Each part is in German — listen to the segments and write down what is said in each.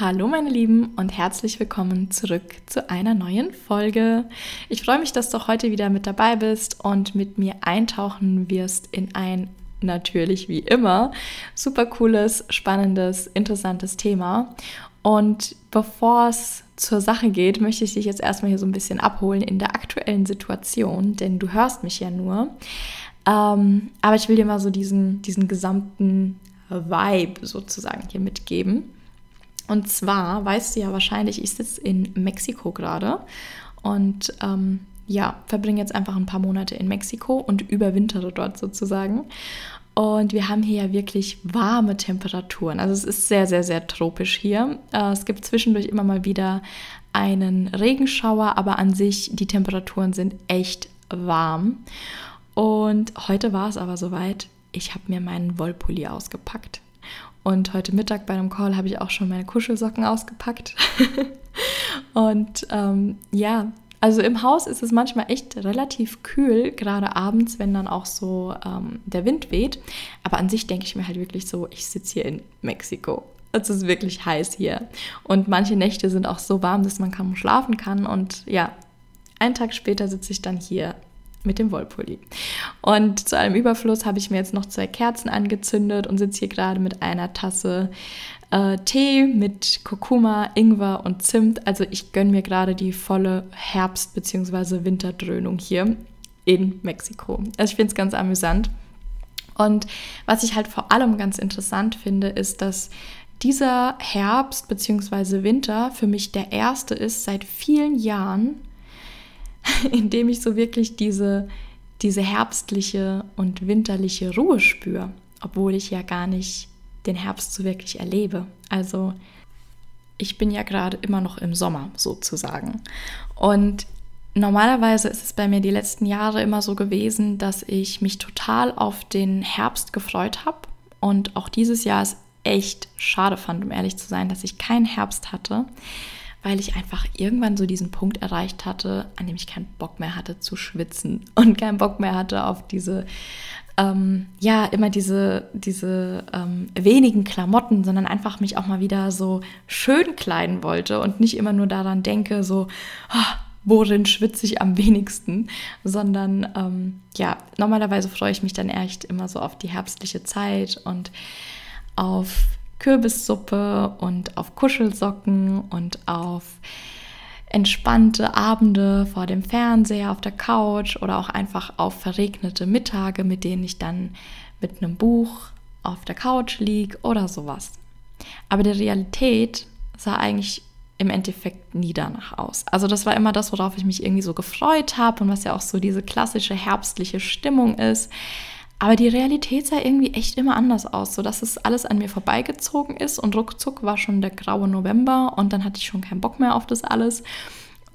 Hallo meine Lieben und herzlich willkommen zurück zu einer neuen Folge. Ich freue mich, dass du heute wieder mit dabei bist und mit mir eintauchen wirst in ein natürlich wie immer super cooles, spannendes, interessantes Thema. Und bevor es zur Sache geht, möchte ich dich jetzt erstmal hier so ein bisschen abholen in der aktuellen Situation, denn du hörst mich ja nur. Ähm, aber ich will dir mal so diesen, diesen gesamten Vibe sozusagen hier mitgeben. Und zwar weißt du ja wahrscheinlich, ich sitze in Mexiko gerade und ähm, ja, verbringe jetzt einfach ein paar Monate in Mexiko und überwintere dort sozusagen. Und wir haben hier ja wirklich warme Temperaturen. Also es ist sehr, sehr, sehr tropisch hier. Äh, es gibt zwischendurch immer mal wieder einen Regenschauer, aber an sich die Temperaturen sind echt warm. Und heute war es aber soweit. Ich habe mir meinen Wollpulli ausgepackt. Und heute Mittag bei einem Call habe ich auch schon meine Kuschelsocken ausgepackt. und ähm, ja, also im Haus ist es manchmal echt relativ kühl, gerade abends, wenn dann auch so ähm, der Wind weht. Aber an sich denke ich mir halt wirklich so, ich sitze hier in Mexiko. Es ist wirklich heiß hier. Und manche Nächte sind auch so warm, dass man kaum schlafen kann. Und ja, einen Tag später sitze ich dann hier mit dem Wollpulli. Und zu allem Überfluss habe ich mir jetzt noch zwei Kerzen angezündet und sitze hier gerade mit einer Tasse äh, Tee mit Kurkuma, Ingwer und Zimt. Also ich gönne mir gerade die volle Herbst- bzw. Winterdröhnung hier in Mexiko. Also ich finde es ganz amüsant. Und was ich halt vor allem ganz interessant finde, ist, dass dieser Herbst bzw. Winter für mich der erste ist seit vielen Jahren, in dem ich so wirklich diese, diese herbstliche und winterliche Ruhe spüre, obwohl ich ja gar nicht den Herbst so wirklich erlebe. Also ich bin ja gerade immer noch im Sommer sozusagen. Und normalerweise ist es bei mir die letzten Jahre immer so gewesen, dass ich mich total auf den Herbst gefreut habe. Und auch dieses Jahr ist echt schade fand, um ehrlich zu sein, dass ich keinen Herbst hatte, weil ich einfach irgendwann so diesen Punkt erreicht hatte, an dem ich keinen Bock mehr hatte zu schwitzen und keinen Bock mehr hatte auf diese ähm, ja, immer diese, diese ähm, wenigen Klamotten, sondern einfach mich auch mal wieder so schön kleiden wollte und nicht immer nur daran denke, so, oh, worin schwitze ich am wenigsten, sondern ähm, ja, normalerweise freue ich mich dann echt immer so auf die herbstliche Zeit und auf Kürbissuppe und auf Kuschelsocken und auf entspannte Abende vor dem Fernseher auf der Couch oder auch einfach auf verregnete Mittage, mit denen ich dann mit einem Buch auf der Couch liege oder sowas. Aber die Realität sah eigentlich im Endeffekt nie danach aus. Also das war immer das, worauf ich mich irgendwie so gefreut habe und was ja auch so diese klassische herbstliche Stimmung ist. Aber die Realität sah irgendwie echt immer anders aus, sodass es alles an mir vorbeigezogen ist und ruckzuck war schon der graue November und dann hatte ich schon keinen Bock mehr auf das alles.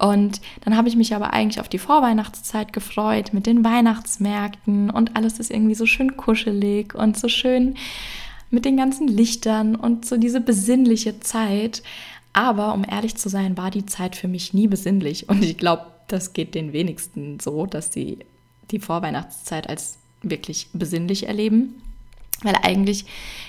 Und dann habe ich mich aber eigentlich auf die Vorweihnachtszeit gefreut mit den Weihnachtsmärkten und alles ist irgendwie so schön kuschelig und so schön mit den ganzen Lichtern und so diese besinnliche Zeit. Aber um ehrlich zu sein, war die Zeit für mich nie besinnlich und ich glaube, das geht den wenigsten so, dass sie die Vorweihnachtszeit als wirklich besinnlich erleben. Weil eigentlich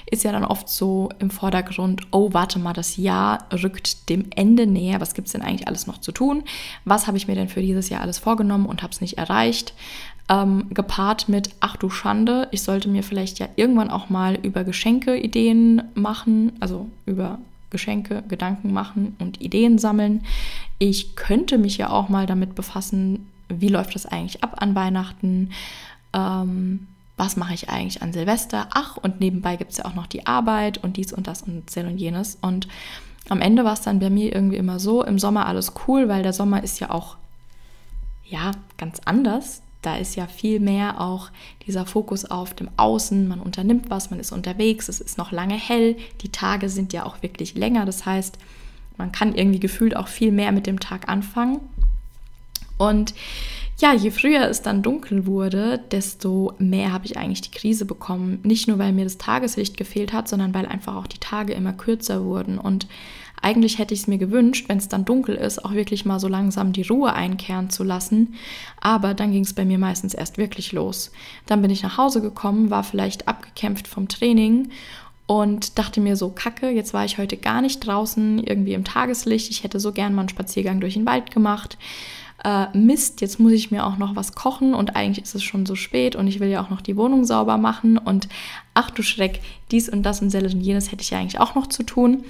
ist ja dann oft so im Vordergrund, oh, warte mal, das Jahr rückt dem Ende näher. Was gibt es denn eigentlich alles noch zu tun? Was habe ich mir denn für dieses Jahr alles vorgenommen und habe es nicht erreicht? Ähm, gepaart mit, ach du Schande, ich sollte mir vielleicht ja irgendwann auch mal über Geschenke Ideen machen, also über Geschenke Gedanken machen und Ideen sammeln. Ich könnte mich ja auch mal damit befassen, wie läuft das eigentlich ab an Weihnachten? Ähm, was mache ich eigentlich an Silvester? Ach, und nebenbei gibt es ja auch noch die Arbeit und dies und das und sel und jenes. Und am Ende war es dann bei mir irgendwie immer so, im Sommer alles cool, weil der Sommer ist ja auch, ja, ganz anders. Da ist ja viel mehr auch dieser Fokus auf dem Außen. Man unternimmt was, man ist unterwegs, es ist noch lange hell. Die Tage sind ja auch wirklich länger. Das heißt, man kann irgendwie gefühlt auch viel mehr mit dem Tag anfangen. Und ja, je früher es dann dunkel wurde, desto mehr habe ich eigentlich die Krise bekommen. Nicht nur, weil mir das Tageslicht gefehlt hat, sondern weil einfach auch die Tage immer kürzer wurden. Und eigentlich hätte ich es mir gewünscht, wenn es dann dunkel ist, auch wirklich mal so langsam die Ruhe einkehren zu lassen. Aber dann ging es bei mir meistens erst wirklich los. Dann bin ich nach Hause gekommen, war vielleicht abgekämpft vom Training und dachte mir so, kacke, jetzt war ich heute gar nicht draußen, irgendwie im Tageslicht. Ich hätte so gern mal einen Spaziergang durch den Wald gemacht äh, Mist, jetzt muss ich mir auch noch was kochen und eigentlich ist es schon so spät und ich will ja auch noch die Wohnung sauber machen und ach du Schreck, dies und das und und jenes hätte ich ja eigentlich auch noch zu tun.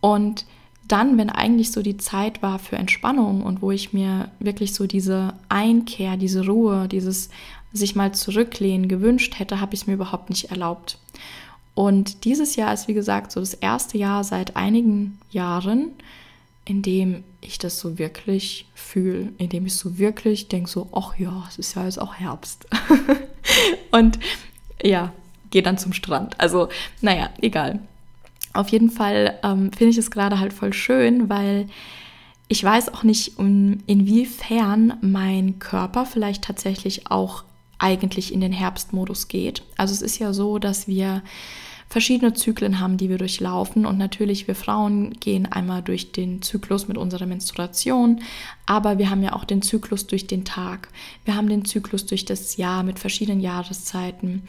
Und dann, wenn eigentlich so die Zeit war für Entspannung und wo ich mir wirklich so diese Einkehr, diese Ruhe, dieses sich mal zurücklehnen gewünscht hätte, habe ich es mir überhaupt nicht erlaubt. Und dieses Jahr ist, wie gesagt, so das erste Jahr seit einigen Jahren, in dem ich das so wirklich fühle, in dem ich so wirklich denke, so, ach ja, es ist ja jetzt auch Herbst. und ja, gehe dann zum Strand. Also, naja, egal. Auf jeden Fall ähm, finde ich es gerade halt voll schön, weil ich weiß auch nicht, um, inwiefern mein Körper vielleicht tatsächlich auch eigentlich in den Herbstmodus geht. Also es ist ja so, dass wir verschiedene Zyklen haben, die wir durchlaufen. Und natürlich, wir Frauen gehen einmal durch den Zyklus mit unserer Menstruation, aber wir haben ja auch den Zyklus durch den Tag. Wir haben den Zyklus durch das Jahr mit verschiedenen Jahreszeiten.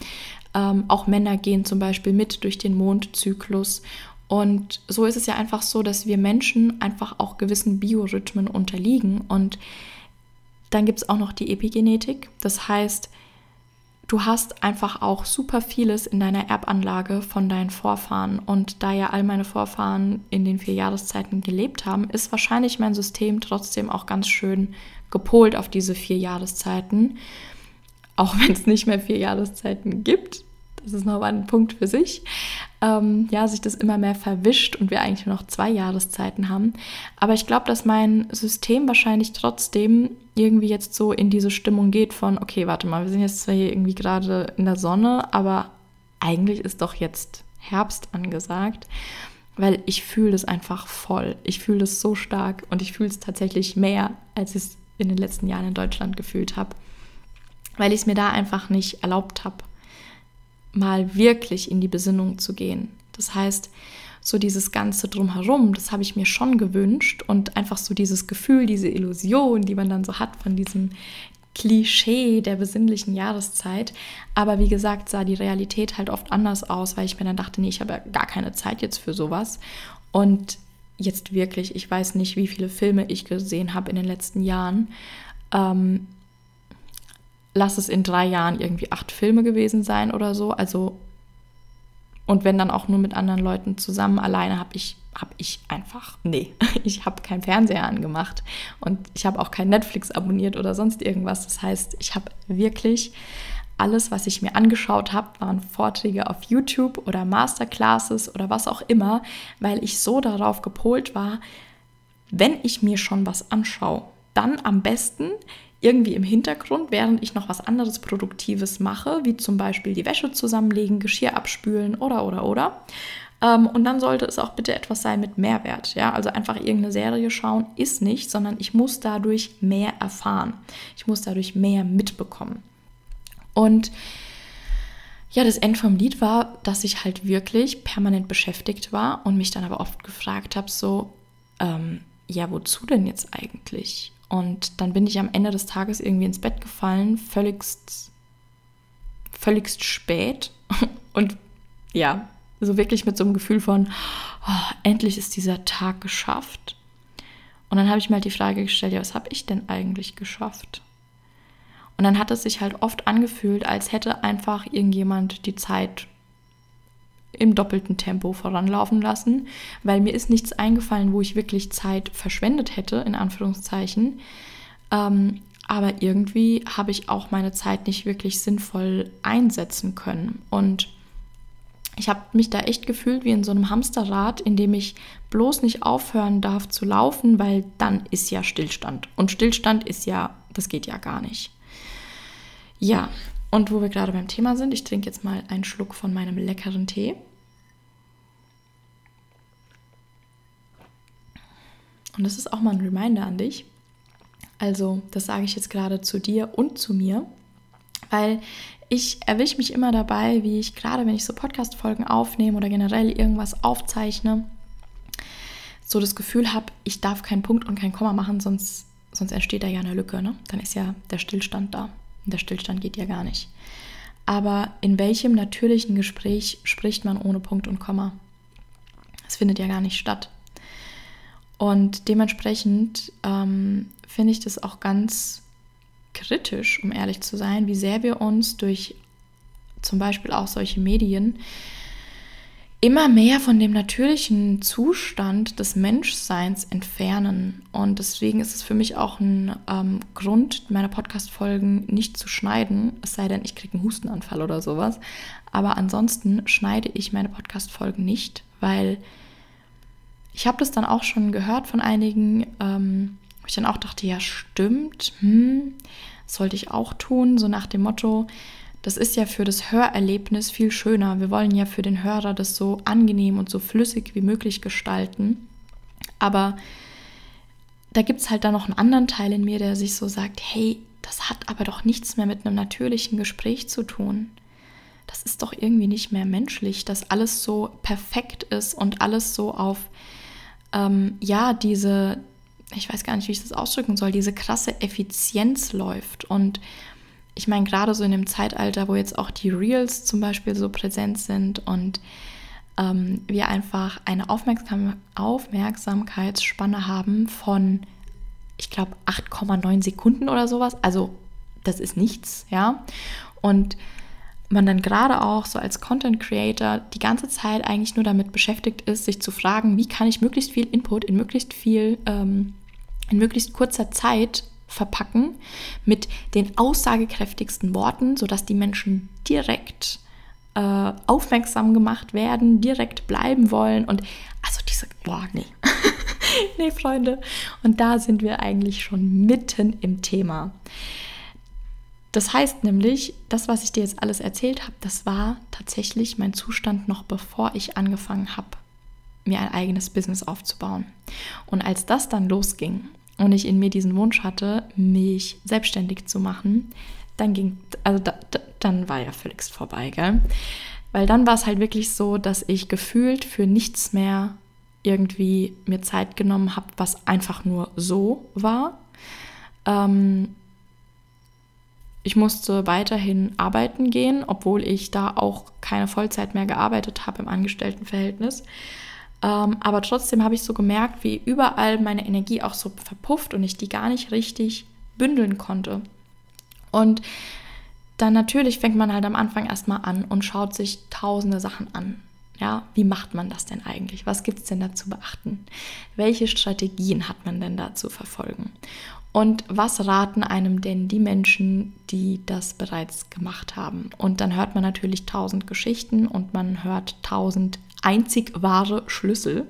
Ähm, auch Männer gehen zum Beispiel mit durch den Mondzyklus. Und so ist es ja einfach so, dass wir Menschen einfach auch gewissen Biorhythmen unterliegen. Und dann gibt es auch noch die Epigenetik. Das heißt, du hast einfach auch super vieles in deiner Erbanlage von deinen Vorfahren. Und da ja all meine Vorfahren in den vier Jahreszeiten gelebt haben, ist wahrscheinlich mein System trotzdem auch ganz schön gepolt auf diese vier Jahreszeiten. Auch wenn es nicht mehr vier Jahreszeiten gibt. Das ist noch ein Punkt für sich. Ähm, ja, sich das immer mehr verwischt und wir eigentlich nur noch zwei Jahreszeiten haben. Aber ich glaube, dass mein System wahrscheinlich trotzdem irgendwie jetzt so in diese Stimmung geht von, okay, warte mal, wir sind jetzt zwar hier irgendwie gerade in der Sonne, aber eigentlich ist doch jetzt Herbst angesagt, weil ich fühle es einfach voll. Ich fühle es so stark und ich fühle es tatsächlich mehr, als ich es in den letzten Jahren in Deutschland gefühlt habe, weil ich es mir da einfach nicht erlaubt habe mal wirklich in die Besinnung zu gehen. Das heißt, so dieses ganze drumherum, das habe ich mir schon gewünscht und einfach so dieses Gefühl, diese Illusion, die man dann so hat von diesem Klischee der besinnlichen Jahreszeit. Aber wie gesagt, sah die Realität halt oft anders aus, weil ich mir dann dachte, nee, ich habe ja gar keine Zeit jetzt für sowas. Und jetzt wirklich, ich weiß nicht, wie viele Filme ich gesehen habe in den letzten Jahren. Ähm, lass es in drei Jahren irgendwie acht Filme gewesen sein oder so. Also, und wenn dann auch nur mit anderen Leuten zusammen, alleine habe ich, habe ich einfach, nee, ich habe keinen Fernseher angemacht und ich habe auch kein Netflix abonniert oder sonst irgendwas. Das heißt, ich habe wirklich alles, was ich mir angeschaut habe, waren Vorträge auf YouTube oder Masterclasses oder was auch immer, weil ich so darauf gepolt war, wenn ich mir schon was anschaue, dann am besten irgendwie im Hintergrund, während ich noch was anderes Produktives mache, wie zum Beispiel die Wäsche zusammenlegen, Geschirr abspülen oder oder oder. Ähm, und dann sollte es auch bitte etwas sein mit Mehrwert. Ja, also einfach irgendeine Serie schauen ist nicht, sondern ich muss dadurch mehr erfahren. Ich muss dadurch mehr mitbekommen. Und ja, das End vom Lied war, dass ich halt wirklich permanent beschäftigt war und mich dann aber oft gefragt habe, so, ähm, ja, wozu denn jetzt eigentlich? Und dann bin ich am Ende des Tages irgendwie ins Bett gefallen, völligst, völligst spät. Und ja, so wirklich mit so einem Gefühl von, oh, endlich ist dieser Tag geschafft. Und dann habe ich mir halt die Frage gestellt, ja, was habe ich denn eigentlich geschafft? Und dann hat es sich halt oft angefühlt, als hätte einfach irgendjemand die Zeit im doppelten Tempo voranlaufen lassen, weil mir ist nichts eingefallen, wo ich wirklich Zeit verschwendet hätte, in Anführungszeichen. Ähm, aber irgendwie habe ich auch meine Zeit nicht wirklich sinnvoll einsetzen können. Und ich habe mich da echt gefühlt wie in so einem Hamsterrad, in dem ich bloß nicht aufhören darf zu laufen, weil dann ist ja Stillstand. Und Stillstand ist ja, das geht ja gar nicht. Ja, und wo wir gerade beim Thema sind, ich trinke jetzt mal einen Schluck von meinem leckeren Tee. Und das ist auch mal ein Reminder an dich. Also, das sage ich jetzt gerade zu dir und zu mir, weil ich erwische mich immer dabei, wie ich gerade, wenn ich so Podcast-Folgen aufnehme oder generell irgendwas aufzeichne, so das Gefühl habe, ich darf keinen Punkt und kein Komma machen, sonst, sonst entsteht da ja eine Lücke. Ne? Dann ist ja der Stillstand da. Der Stillstand geht ja gar nicht. Aber in welchem natürlichen Gespräch spricht man ohne Punkt und Komma? Es findet ja gar nicht statt. Und dementsprechend ähm, finde ich das auch ganz kritisch, um ehrlich zu sein, wie sehr wir uns durch zum Beispiel auch solche Medien immer mehr von dem natürlichen Zustand des Menschseins entfernen. Und deswegen ist es für mich auch ein ähm, Grund, meine Podcast-Folgen nicht zu schneiden, es sei denn, ich kriege einen Hustenanfall oder sowas. Aber ansonsten schneide ich meine Podcast-Folgen nicht, weil ich habe das dann auch schon gehört von einigen, ähm, ich dann auch dachte, ja stimmt, hm, sollte ich auch tun, so nach dem Motto, das ist ja für das Hörerlebnis viel schöner. Wir wollen ja für den Hörer das so angenehm und so flüssig wie möglich gestalten. Aber da gibt es halt dann noch einen anderen Teil in mir, der sich so sagt, hey, das hat aber doch nichts mehr mit einem natürlichen Gespräch zu tun. Das ist doch irgendwie nicht mehr menschlich, dass alles so perfekt ist und alles so auf, ähm, ja, diese, ich weiß gar nicht, wie ich das ausdrücken soll, diese krasse Effizienz läuft. Und ich meine, gerade so in dem Zeitalter, wo jetzt auch die Reels zum Beispiel so präsent sind und ähm, wir einfach eine Aufmerksam Aufmerksamkeitsspanne haben von, ich glaube, 8,9 Sekunden oder sowas. Also das ist nichts, ja. Und man dann gerade auch so als Content Creator die ganze Zeit eigentlich nur damit beschäftigt ist, sich zu fragen, wie kann ich möglichst viel Input in möglichst viel, ähm, in möglichst kurzer Zeit verpacken mit den aussagekräftigsten Worten, sodass die Menschen direkt äh, aufmerksam gemacht werden, direkt bleiben wollen und also diese, boah, nee. nee, Freunde. Und da sind wir eigentlich schon mitten im Thema. Das heißt nämlich, das, was ich dir jetzt alles erzählt habe, das war tatsächlich mein Zustand noch bevor ich angefangen habe, mir ein eigenes Business aufzubauen. Und als das dann losging und ich in mir diesen Wunsch hatte, mich selbstständig zu machen, dann ging, also da, da, dann war ja völlig vorbei, gell? Weil dann war es halt wirklich so, dass ich gefühlt für nichts mehr irgendwie mir Zeit genommen habe, was einfach nur so war. Ähm, ich musste weiterhin arbeiten gehen, obwohl ich da auch keine Vollzeit mehr gearbeitet habe im Angestelltenverhältnis. Ähm, aber trotzdem habe ich so gemerkt, wie überall meine Energie auch so verpufft und ich die gar nicht richtig bündeln konnte. Und dann natürlich fängt man halt am Anfang erstmal an und schaut sich tausende Sachen an. Ja, wie macht man das denn eigentlich? Was gibt es denn da zu beachten? Welche Strategien hat man denn da zu verfolgen? Und was raten einem denn die Menschen, die das bereits gemacht haben? Und dann hört man natürlich tausend Geschichten und man hört tausend einzig wahre Schlüssel.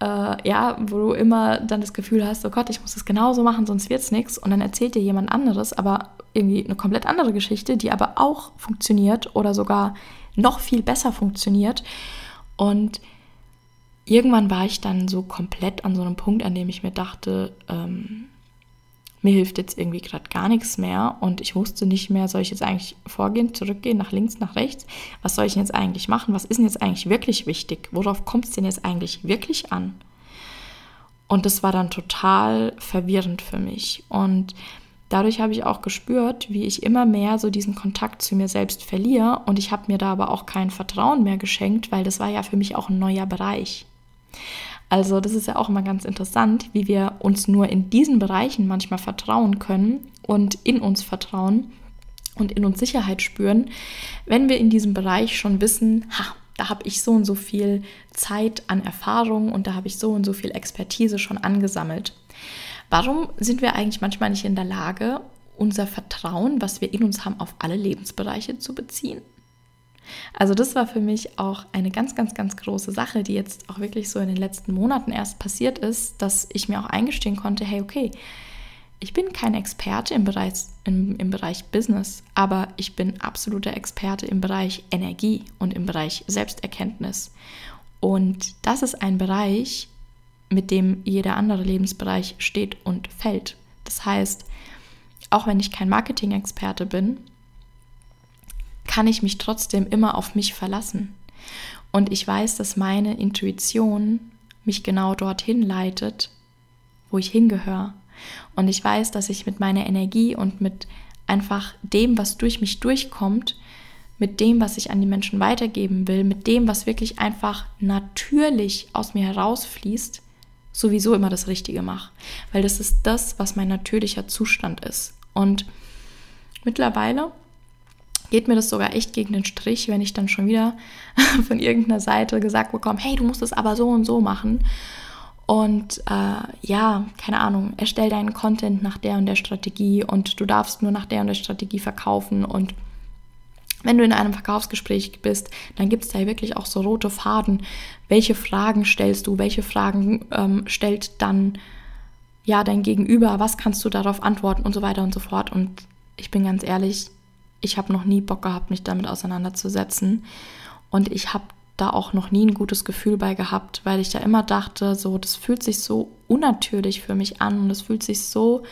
Äh, ja, wo du immer dann das Gefühl hast, oh Gott, ich muss das genauso machen, sonst wird es nichts. Und dann erzählt dir jemand anderes, aber irgendwie eine komplett andere Geschichte, die aber auch funktioniert oder sogar noch viel besser funktioniert. Und irgendwann war ich dann so komplett an so einem Punkt, an dem ich mir dachte, ähm, mir hilft jetzt irgendwie gerade gar nichts mehr und ich wusste nicht mehr, soll ich jetzt eigentlich vorgehen, zurückgehen, nach links, nach rechts? Was soll ich denn jetzt eigentlich machen? Was ist denn jetzt eigentlich wirklich wichtig? Worauf kommt es denn jetzt eigentlich wirklich an? Und das war dann total verwirrend für mich. Und dadurch habe ich auch gespürt, wie ich immer mehr so diesen Kontakt zu mir selbst verliere. Und ich habe mir da aber auch kein Vertrauen mehr geschenkt, weil das war ja für mich auch ein neuer Bereich. Also das ist ja auch immer ganz interessant, wie wir uns nur in diesen Bereichen manchmal vertrauen können und in uns vertrauen und in uns Sicherheit spüren, wenn wir in diesem Bereich schon wissen, ha, da habe ich so und so viel Zeit an Erfahrung und da habe ich so und so viel Expertise schon angesammelt. Warum sind wir eigentlich manchmal nicht in der Lage, unser Vertrauen, was wir in uns haben, auf alle Lebensbereiche zu beziehen? Also das war für mich auch eine ganz, ganz, ganz große Sache, die jetzt auch wirklich so in den letzten Monaten erst passiert ist, dass ich mir auch eingestehen konnte, hey, okay, ich bin kein Experte im Bereich, im, im Bereich Business, aber ich bin absoluter Experte im Bereich Energie und im Bereich Selbsterkenntnis. Und das ist ein Bereich, mit dem jeder andere Lebensbereich steht und fällt. Das heißt, auch wenn ich kein Marketing-Experte bin, kann ich mich trotzdem immer auf mich verlassen. Und ich weiß, dass meine Intuition mich genau dorthin leitet, wo ich hingehöre. Und ich weiß, dass ich mit meiner Energie und mit einfach dem, was durch mich durchkommt, mit dem, was ich an die Menschen weitergeben will, mit dem, was wirklich einfach natürlich aus mir herausfließt, sowieso immer das Richtige mache. Weil das ist das, was mein natürlicher Zustand ist. Und mittlerweile geht mir das sogar echt gegen den Strich, wenn ich dann schon wieder von irgendeiner Seite gesagt bekomme, hey, du musst es aber so und so machen. Und äh, ja, keine Ahnung, erstell deinen Content nach der und der Strategie und du darfst nur nach der und der Strategie verkaufen. Und wenn du in einem Verkaufsgespräch bist, dann gibt es da wirklich auch so rote Faden. Welche Fragen stellst du? Welche Fragen ähm, stellt dann ja dein Gegenüber? Was kannst du darauf antworten und so weiter und so fort? Und ich bin ganz ehrlich, ich habe noch nie Bock gehabt, mich damit auseinanderzusetzen. Und ich habe da auch noch nie ein gutes Gefühl bei gehabt, weil ich da immer dachte, so, das fühlt sich so unnatürlich für mich an und das fühlt sich so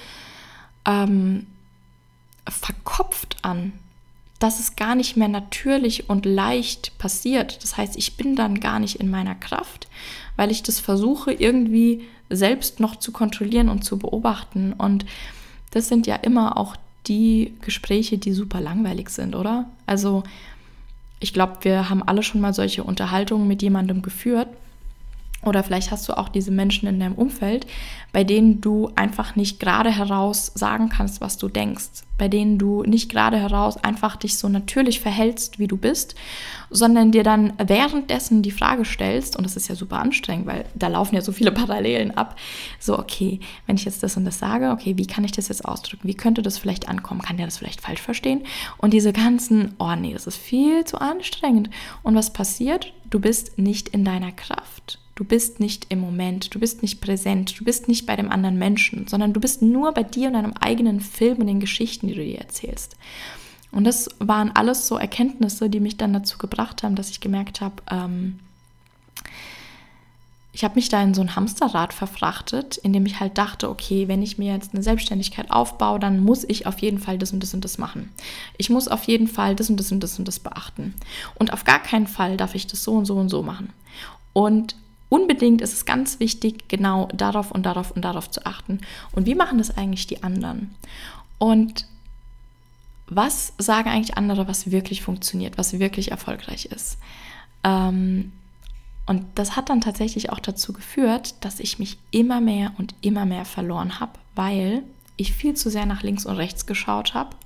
ähm, verkopft an, dass es gar nicht mehr natürlich und leicht passiert. Das heißt, ich bin dann gar nicht in meiner Kraft, weil ich das versuche irgendwie selbst noch zu kontrollieren und zu beobachten. Und das sind ja immer auch die Gespräche, die super langweilig sind, oder? Also ich glaube, wir haben alle schon mal solche Unterhaltungen mit jemandem geführt. Oder vielleicht hast du auch diese Menschen in deinem Umfeld, bei denen du einfach nicht gerade heraus sagen kannst, was du denkst, bei denen du nicht gerade heraus einfach dich so natürlich verhältst, wie du bist, sondern dir dann währenddessen die Frage stellst, und das ist ja super anstrengend, weil da laufen ja so viele Parallelen ab, so, okay, wenn ich jetzt das und das sage, okay, wie kann ich das jetzt ausdrücken? Wie könnte das vielleicht ankommen? Kann der das vielleicht falsch verstehen? Und diese ganzen, oh nee, das ist viel zu anstrengend. Und was passiert? Du bist nicht in deiner Kraft. Du bist nicht im Moment, du bist nicht präsent, du bist nicht bei dem anderen Menschen, sondern du bist nur bei dir und deinem eigenen Film und den Geschichten, die du dir erzählst. Und das waren alles so Erkenntnisse, die mich dann dazu gebracht haben, dass ich gemerkt habe, ähm, ich habe mich da in so ein Hamsterrad verfrachtet, in dem ich halt dachte, okay, wenn ich mir jetzt eine Selbstständigkeit aufbaue, dann muss ich auf jeden Fall das und das und das machen. Ich muss auf jeden Fall das und das und das und das beachten. Und auf gar keinen Fall darf ich das so und so und so machen. Und unbedingt ist es ganz wichtig, genau darauf und darauf und darauf zu achten. Und wie machen das eigentlich die anderen? Und was sagen eigentlich andere, was wirklich funktioniert, was wirklich erfolgreich ist? Ähm, und das hat dann tatsächlich auch dazu geführt, dass ich mich immer mehr und immer mehr verloren habe, weil ich viel zu sehr nach links und rechts geschaut habe.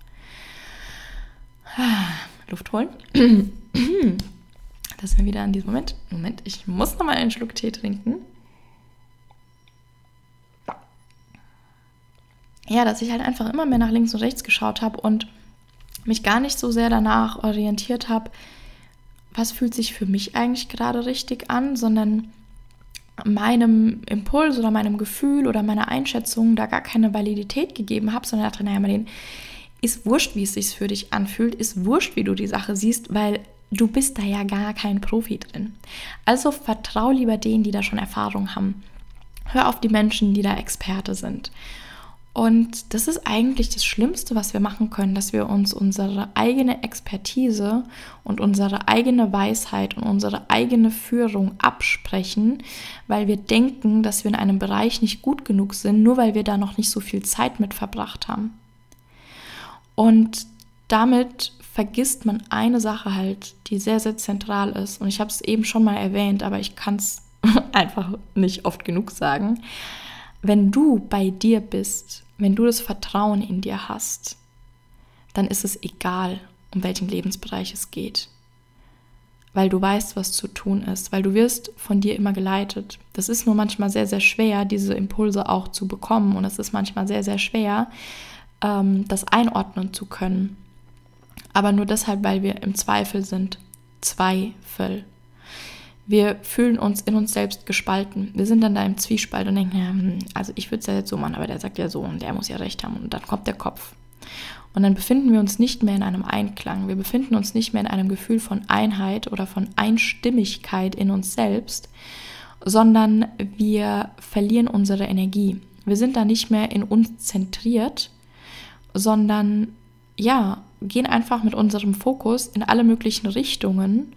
Luft holen. Das ist mir wieder an diesem Moment. Moment, ich muss noch mal einen Schluck Tee trinken. Ja, dass ich halt einfach immer mehr nach links und rechts geschaut habe und mich gar nicht so sehr danach orientiert habe, was fühlt sich für mich eigentlich gerade richtig an, sondern meinem Impuls oder meinem Gefühl oder meiner Einschätzung da gar keine Validität gegeben habe, sondern dachte, naja, Marlene, ist wurscht, wie es sich für dich anfühlt, ist wurscht, wie du die Sache siehst, weil du bist da ja gar kein Profi drin. Also vertrau lieber denen, die da schon Erfahrung haben. Hör auf die Menschen, die da Experte sind. Und das ist eigentlich das Schlimmste, was wir machen können, dass wir uns unsere eigene Expertise und unsere eigene Weisheit und unsere eigene Führung absprechen, weil wir denken, dass wir in einem Bereich nicht gut genug sind, nur weil wir da noch nicht so viel Zeit mit verbracht haben. Und damit vergisst man eine Sache halt, die sehr, sehr zentral ist. Und ich habe es eben schon mal erwähnt, aber ich kann es einfach nicht oft genug sagen. Wenn du bei dir bist, wenn du das Vertrauen in dir hast, dann ist es egal, um welchen Lebensbereich es geht. Weil du weißt, was zu tun ist, weil du wirst von dir immer geleitet. Das ist nur manchmal sehr, sehr schwer, diese Impulse auch zu bekommen. Und es ist manchmal sehr, sehr schwer, ähm, das einordnen zu können. Aber nur deshalb, weil wir im Zweifel sind. Zweifel. Wir fühlen uns in uns selbst gespalten. Wir sind dann da im Zwiespalt und denken, ja, hm, also ich würde es ja jetzt so machen, aber der sagt ja so und der muss ja recht haben. Und dann kommt der Kopf. Und dann befinden wir uns nicht mehr in einem Einklang. Wir befinden uns nicht mehr in einem Gefühl von Einheit oder von Einstimmigkeit in uns selbst, sondern wir verlieren unsere Energie. Wir sind da nicht mehr in uns zentriert, sondern ja, gehen einfach mit unserem Fokus in alle möglichen Richtungen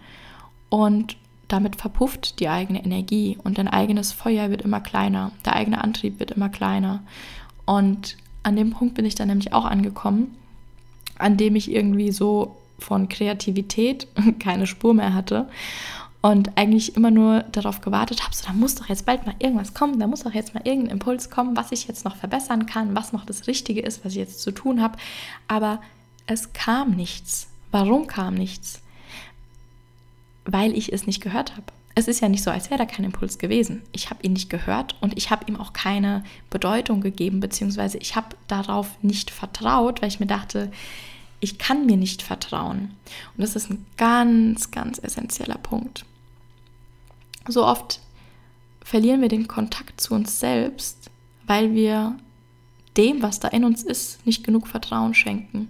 und damit verpufft die eigene Energie und dein eigenes Feuer wird immer kleiner, der eigene Antrieb wird immer kleiner. Und an dem Punkt bin ich dann nämlich auch angekommen, an dem ich irgendwie so von Kreativität keine Spur mehr hatte und eigentlich immer nur darauf gewartet habe, so da muss doch jetzt bald mal irgendwas kommen, da muss doch jetzt mal irgendein Impuls kommen, was ich jetzt noch verbessern kann, was noch das Richtige ist, was ich jetzt zu tun habe. Aber es kam nichts. Warum kam nichts? Weil ich es nicht gehört habe. Es ist ja nicht so, als wäre da kein Impuls gewesen. Ich habe ihn nicht gehört und ich habe ihm auch keine Bedeutung gegeben, beziehungsweise ich habe darauf nicht vertraut, weil ich mir dachte, ich kann mir nicht vertrauen. Und das ist ein ganz, ganz essentieller Punkt. So oft verlieren wir den Kontakt zu uns selbst, weil wir dem, was da in uns ist, nicht genug Vertrauen schenken.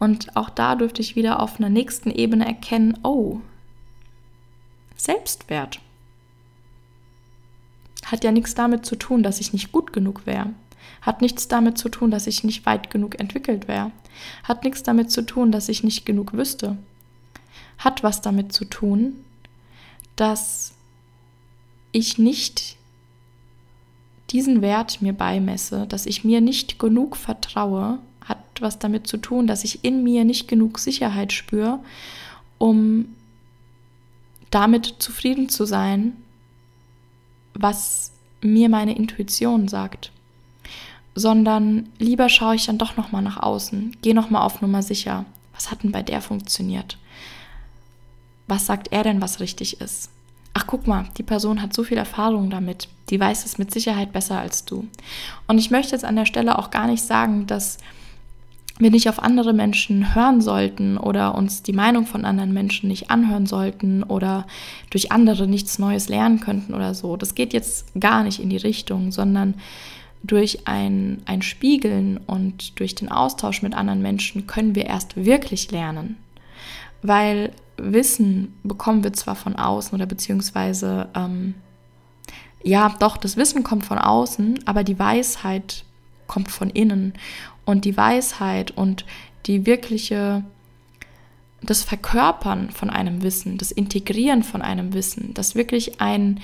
Und auch da dürfte ich wieder auf einer nächsten Ebene erkennen, oh, Selbstwert hat ja nichts damit zu tun, dass ich nicht gut genug wäre. Hat nichts damit zu tun, dass ich nicht weit genug entwickelt wäre. Hat nichts damit zu tun, dass ich nicht genug wüsste. Hat was damit zu tun, dass ich nicht diesen Wert mir beimesse, dass ich mir nicht genug vertraue, was damit zu tun, dass ich in mir nicht genug Sicherheit spüre, um damit zufrieden zu sein, was mir meine Intuition sagt. Sondern lieber schaue ich dann doch noch mal nach außen, gehe noch mal auf Nummer sicher. Was hat denn bei der funktioniert? Was sagt er denn, was richtig ist? ach guck mal, die Person hat so viel Erfahrung damit, die weiß es mit Sicherheit besser als du. Und ich möchte jetzt an der Stelle auch gar nicht sagen, dass wir nicht auf andere Menschen hören sollten oder uns die Meinung von anderen Menschen nicht anhören sollten oder durch andere nichts Neues lernen könnten oder so. Das geht jetzt gar nicht in die Richtung, sondern durch ein, ein Spiegeln und durch den Austausch mit anderen Menschen können wir erst wirklich lernen. Weil Wissen bekommen wir zwar von außen oder beziehungsweise, ähm, ja, doch, das Wissen kommt von außen, aber die Weisheit kommt von innen. Und die Weisheit und die wirkliche, das Verkörpern von einem Wissen, das Integrieren von einem Wissen, dass wirklich ein,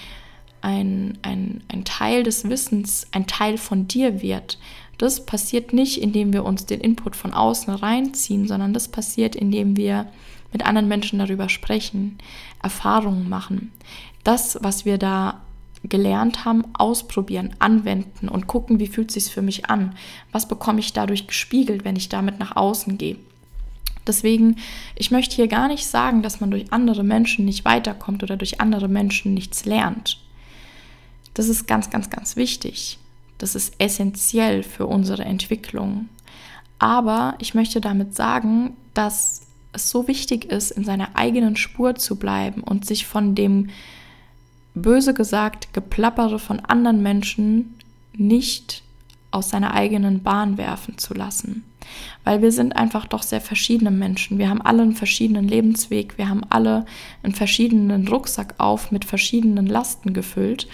ein, ein, ein Teil des Wissens ein Teil von dir wird, das passiert nicht, indem wir uns den Input von außen reinziehen, sondern das passiert, indem wir mit anderen Menschen darüber sprechen, Erfahrungen machen. Das, was wir da gelernt haben, ausprobieren, anwenden und gucken, wie fühlt es sich für mich an? Was bekomme ich dadurch gespiegelt, wenn ich damit nach außen gehe? Deswegen, ich möchte hier gar nicht sagen, dass man durch andere Menschen nicht weiterkommt oder durch andere Menschen nichts lernt. Das ist ganz, ganz, ganz wichtig. Das ist essentiell für unsere Entwicklung. Aber ich möchte damit sagen, dass es so wichtig ist, in seiner eigenen Spur zu bleiben und sich von dem, böse gesagt, Geplappere von anderen Menschen nicht aus seiner eigenen Bahn werfen zu lassen. Weil wir sind einfach doch sehr verschiedene Menschen. Wir haben alle einen verschiedenen Lebensweg, wir haben alle einen verschiedenen Rucksack auf mit verschiedenen Lasten gefüllt.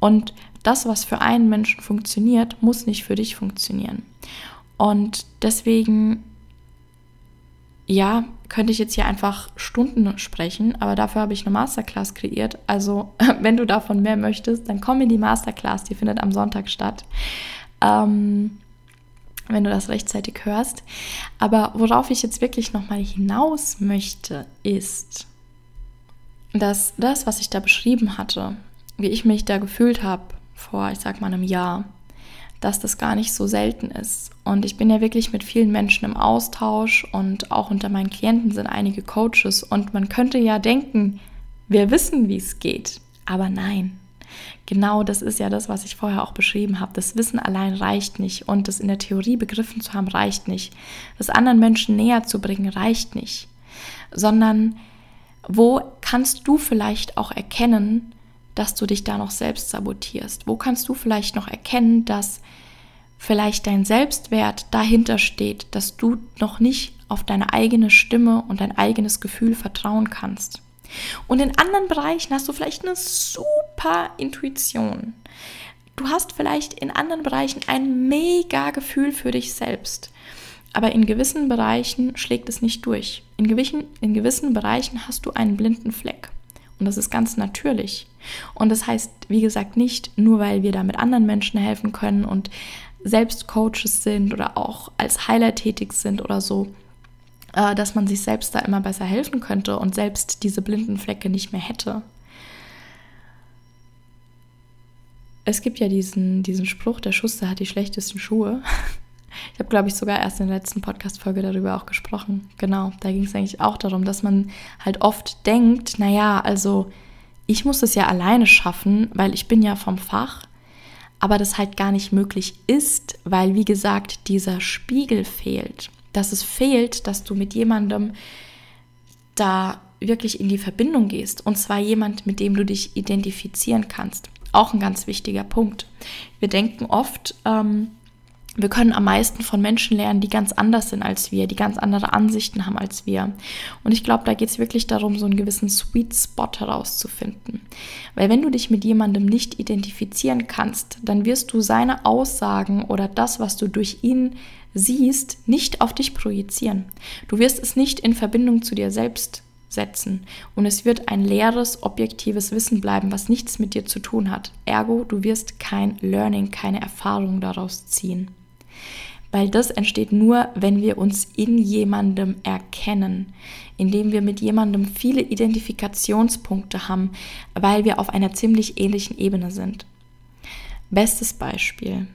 Und das, was für einen Menschen funktioniert, muss nicht für dich funktionieren. Und deswegen ja, könnte ich jetzt hier einfach Stunden sprechen, aber dafür habe ich eine Masterclass kreiert. Also, wenn du davon mehr möchtest, dann komm in die Masterclass, die findet am Sonntag statt. Ähm, wenn du das rechtzeitig hörst. Aber worauf ich jetzt wirklich nochmal hinaus möchte, ist, dass das, was ich da beschrieben hatte, wie ich mich da gefühlt habe vor, ich sag mal, einem Jahr, dass das gar nicht so selten ist. Und ich bin ja wirklich mit vielen Menschen im Austausch und auch unter meinen Klienten sind einige Coaches und man könnte ja denken, wir wissen, wie es geht. Aber nein, Genau das ist ja das, was ich vorher auch beschrieben habe. Das Wissen allein reicht nicht und das in der Theorie begriffen zu haben reicht nicht. Das anderen Menschen näher zu bringen reicht nicht, sondern wo kannst du vielleicht auch erkennen, dass du dich da noch selbst sabotierst? Wo kannst du vielleicht noch erkennen, dass vielleicht dein Selbstwert dahinter steht, dass du noch nicht auf deine eigene Stimme und dein eigenes Gefühl vertrauen kannst? Und in anderen Bereichen hast du vielleicht eine super Intuition. Du hast vielleicht in anderen Bereichen ein mega Gefühl für dich selbst. Aber in gewissen Bereichen schlägt es nicht durch. In gewissen, in gewissen Bereichen hast du einen blinden Fleck. Und das ist ganz natürlich. Und das heißt, wie gesagt, nicht nur, weil wir da mit anderen Menschen helfen können und selbst Coaches sind oder auch als Heiler tätig sind oder so, äh, dass man sich selbst da immer besser helfen könnte und selbst diese blinden Flecke nicht mehr hätte. Es gibt ja diesen, diesen Spruch, der Schuster hat die schlechtesten Schuhe. Ich habe, glaube ich, sogar erst in der letzten Podcast-Folge darüber auch gesprochen. Genau, da ging es eigentlich auch darum, dass man halt oft denkt, naja, also ich muss es ja alleine schaffen, weil ich bin ja vom Fach, aber das halt gar nicht möglich ist, weil, wie gesagt, dieser Spiegel fehlt. Dass es fehlt, dass du mit jemandem da wirklich in die Verbindung gehst. Und zwar jemand, mit dem du dich identifizieren kannst. Auch ein ganz wichtiger Punkt. Wir denken oft, ähm, wir können am meisten von Menschen lernen, die ganz anders sind als wir, die ganz andere Ansichten haben als wir. Und ich glaube, da geht es wirklich darum, so einen gewissen Sweet Spot herauszufinden. Weil wenn du dich mit jemandem nicht identifizieren kannst, dann wirst du seine Aussagen oder das, was du durch ihn siehst, nicht auf dich projizieren. Du wirst es nicht in Verbindung zu dir selbst setzen. Und es wird ein leeres, objektives Wissen bleiben, was nichts mit dir zu tun hat. Ergo, du wirst kein Learning, keine Erfahrung daraus ziehen weil das entsteht nur, wenn wir uns in jemandem erkennen, indem wir mit jemandem viele Identifikationspunkte haben, weil wir auf einer ziemlich ähnlichen Ebene sind. Bestes Beispiel,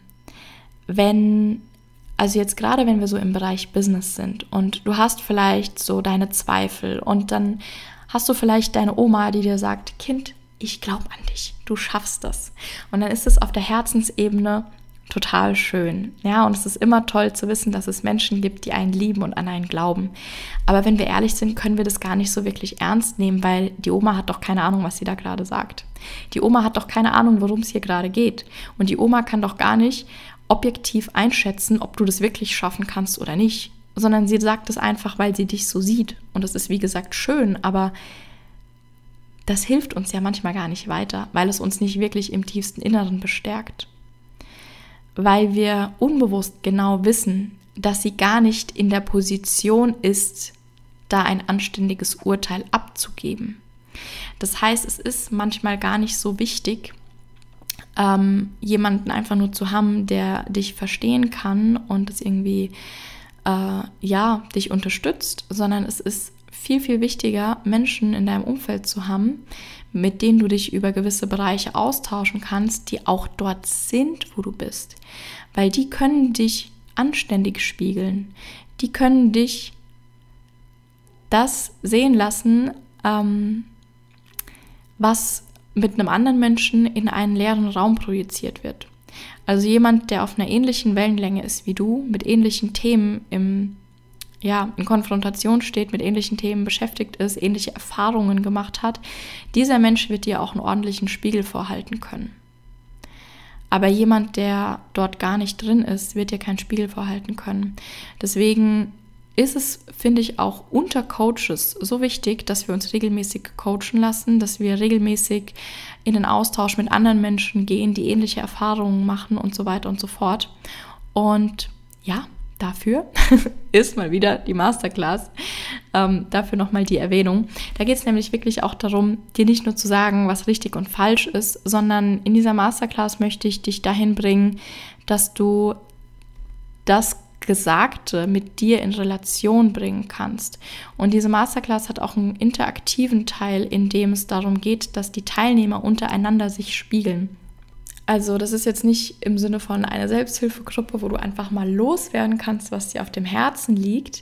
wenn, also jetzt gerade wenn wir so im Bereich Business sind und du hast vielleicht so deine Zweifel und dann hast du vielleicht deine Oma, die dir sagt, Kind, ich glaube an dich, du schaffst das. Und dann ist es auf der Herzensebene total schön. Ja, und es ist immer toll zu wissen, dass es Menschen gibt, die einen lieben und an einen glauben. Aber wenn wir ehrlich sind, können wir das gar nicht so wirklich ernst nehmen, weil die Oma hat doch keine Ahnung, was sie da gerade sagt. Die Oma hat doch keine Ahnung, worum es hier gerade geht. Und die Oma kann doch gar nicht objektiv einschätzen, ob du das wirklich schaffen kannst oder nicht, sondern sie sagt es einfach, weil sie dich so sieht. Und das ist, wie gesagt, schön, aber das hilft uns ja manchmal gar nicht weiter, weil es uns nicht wirklich im tiefsten Inneren bestärkt weil wir unbewusst genau wissen, dass sie gar nicht in der Position ist, da ein anständiges Urteil abzugeben. Das heißt, es ist manchmal gar nicht so wichtig, ähm, jemanden einfach nur zu haben, der dich verstehen kann und es irgendwie, äh, ja, dich unterstützt, sondern es ist viel, viel wichtiger, Menschen in deinem Umfeld zu haben, mit denen du dich über gewisse Bereiche austauschen kannst, die auch dort sind, wo du bist. Weil die können dich anständig spiegeln. Die können dich das sehen lassen, ähm, was mit einem anderen Menschen in einen leeren Raum projiziert wird. Also jemand, der auf einer ähnlichen Wellenlänge ist wie du, mit ähnlichen Themen im ja, in Konfrontation steht, mit ähnlichen Themen beschäftigt ist, ähnliche Erfahrungen gemacht hat, dieser Mensch wird dir auch einen ordentlichen Spiegel vorhalten können. Aber jemand, der dort gar nicht drin ist, wird dir keinen Spiegel vorhalten können. Deswegen ist es, finde ich, auch unter Coaches so wichtig, dass wir uns regelmäßig coachen lassen, dass wir regelmäßig in den Austausch mit anderen Menschen gehen, die ähnliche Erfahrungen machen und so weiter und so fort. Und ja, dafür ist mal wieder die Masterclass. Ähm, dafür nochmal die Erwähnung. Da geht es nämlich wirklich auch darum, dir nicht nur zu sagen, was richtig und falsch ist, sondern in dieser Masterclass möchte ich dich dahin bringen, dass du das Gesagte mit dir in Relation bringen kannst. Und diese Masterclass hat auch einen interaktiven Teil, in dem es darum geht, dass die Teilnehmer untereinander sich spiegeln. Also das ist jetzt nicht im Sinne von einer Selbsthilfegruppe, wo du einfach mal loswerden kannst, was dir auf dem Herzen liegt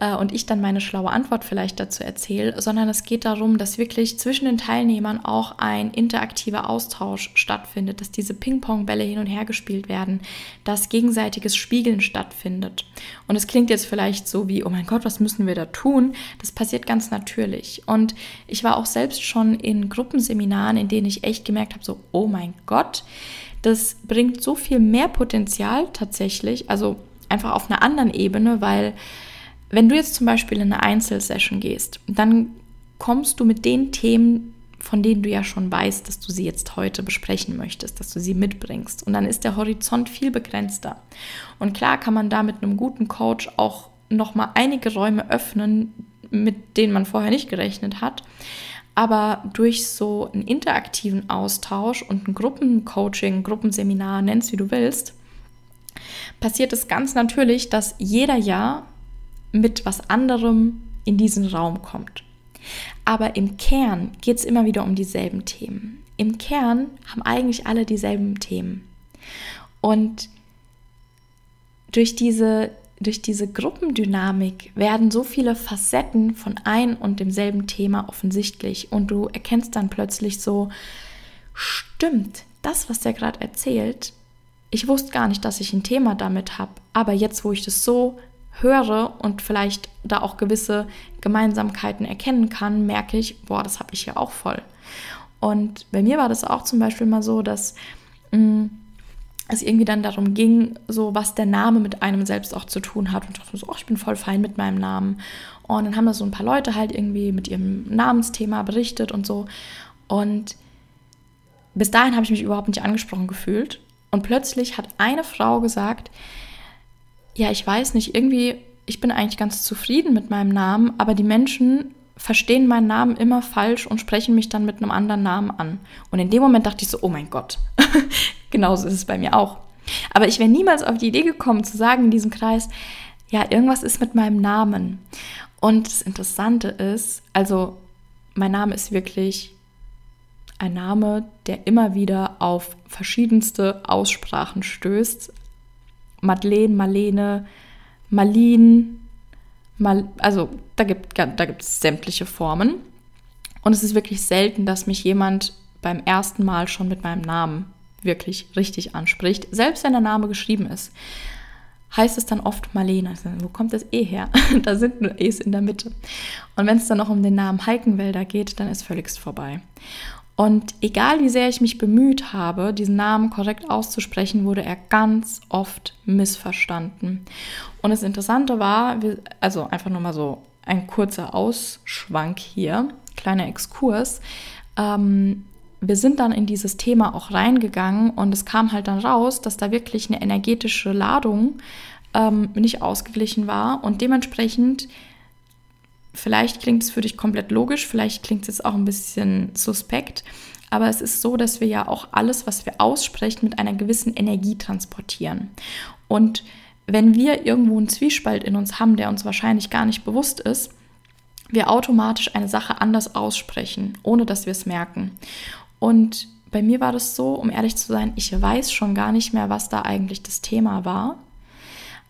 äh, und ich dann meine schlaue Antwort vielleicht dazu erzähle, sondern es geht darum, dass wirklich zwischen den Teilnehmern auch ein interaktiver Austausch stattfindet, dass diese Ping-Pong-Bälle hin und her gespielt werden, dass gegenseitiges Spiegeln stattfindet. Und es klingt jetzt vielleicht so wie, oh mein Gott, was müssen wir da tun? Das passiert ganz natürlich. Und ich war auch selbst schon in Gruppenseminaren, in denen ich echt gemerkt habe, so, oh mein Gott, das bringt so viel mehr Potenzial tatsächlich, also einfach auf einer anderen Ebene, weil wenn du jetzt zum Beispiel in eine Einzelsession gehst, dann kommst du mit den Themen, von denen du ja schon weißt, dass du sie jetzt heute besprechen möchtest, dass du sie mitbringst. Und dann ist der Horizont viel begrenzter. Und klar kann man da mit einem guten Coach auch nochmal einige Räume öffnen, mit denen man vorher nicht gerechnet hat. Aber durch so einen interaktiven Austausch und ein Gruppencoaching, Gruppenseminar, nennst wie du willst, passiert es ganz natürlich, dass jeder ja mit was anderem in diesen Raum kommt. Aber im Kern geht es immer wieder um dieselben Themen. Im Kern haben eigentlich alle dieselben Themen. Und durch diese durch diese Gruppendynamik werden so viele Facetten von ein und demselben Thema offensichtlich und du erkennst dann plötzlich so, stimmt, das, was der gerade erzählt, ich wusste gar nicht, dass ich ein Thema damit habe, aber jetzt, wo ich das so höre und vielleicht da auch gewisse Gemeinsamkeiten erkennen kann, merke ich, boah, das habe ich ja auch voll. Und bei mir war das auch zum Beispiel mal so, dass mh, mm, es irgendwie dann darum ging, so was der Name mit einem selbst auch zu tun hat. Und ich dachte so, oh, ich bin voll fein mit meinem Namen. Und dann haben da so ein paar Leute halt irgendwie mit ihrem Namensthema berichtet und so. Und bis dahin habe ich mich überhaupt nicht angesprochen gefühlt. Und plötzlich hat eine Frau gesagt, ja, ich weiß nicht, irgendwie, ich bin eigentlich ganz zufrieden mit meinem Namen, aber die Menschen verstehen meinen Namen immer falsch und sprechen mich dann mit einem anderen Namen an. Und in dem Moment dachte ich so, oh mein Gott, genauso ist es bei mir auch. Aber ich wäre niemals auf die Idee gekommen zu sagen in diesem Kreis, ja, irgendwas ist mit meinem Namen. Und das Interessante ist, also mein Name ist wirklich ein Name, der immer wieder auf verschiedenste Aussprachen stößt. Madeleine, Marlene, Marlene, Mal, also da gibt da es sämtliche Formen. Und es ist wirklich selten, dass mich jemand beim ersten Mal schon mit meinem Namen wirklich richtig anspricht. Selbst wenn der Name geschrieben ist, heißt es dann oft Marlene. Also, wo kommt das E her? da sind nur E's in der Mitte. Und wenn es dann noch um den Namen Heikenwälder geht, dann ist völligst vorbei. Und egal wie sehr ich mich bemüht habe, diesen Namen korrekt auszusprechen, wurde er ganz oft missverstanden. Und das Interessante war, also einfach nur mal so ein kurzer Ausschwank hier, kleiner Exkurs. Ähm, wir sind dann in dieses Thema auch reingegangen und es kam halt dann raus, dass da wirklich eine energetische Ladung ähm, nicht ausgeglichen war und dementsprechend Vielleicht klingt es für dich komplett logisch, vielleicht klingt es jetzt auch ein bisschen suspekt, aber es ist so, dass wir ja auch alles, was wir aussprechen, mit einer gewissen Energie transportieren. Und wenn wir irgendwo einen Zwiespalt in uns haben, der uns wahrscheinlich gar nicht bewusst ist, wir automatisch eine Sache anders aussprechen, ohne dass wir es merken. Und bei mir war das so, um ehrlich zu sein, ich weiß schon gar nicht mehr, was da eigentlich das Thema war.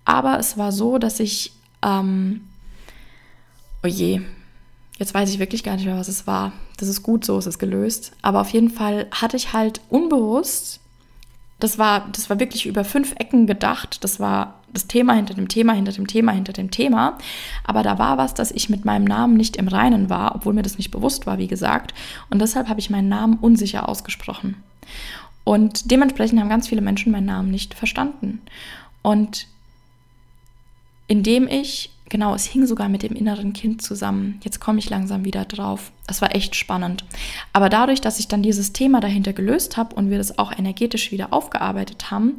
Aber es war so, dass ich ähm, oh je, jetzt weiß ich wirklich gar nicht mehr, was es war. Das ist gut so, es ist gelöst. Aber auf jeden Fall hatte ich halt unbewusst, das war, das war wirklich über fünf Ecken gedacht. Das war das Thema hinter dem Thema, hinter dem Thema, hinter dem Thema. Aber da war was, dass ich mit meinem Namen nicht im Reinen war, obwohl mir das nicht bewusst war, wie gesagt. Und deshalb habe ich meinen Namen unsicher ausgesprochen. Und dementsprechend haben ganz viele Menschen meinen Namen nicht verstanden. Und indem ich Genau, es hing sogar mit dem inneren Kind zusammen. Jetzt komme ich langsam wieder drauf. Es war echt spannend. Aber dadurch, dass ich dann dieses Thema dahinter gelöst habe und wir das auch energetisch wieder aufgearbeitet haben,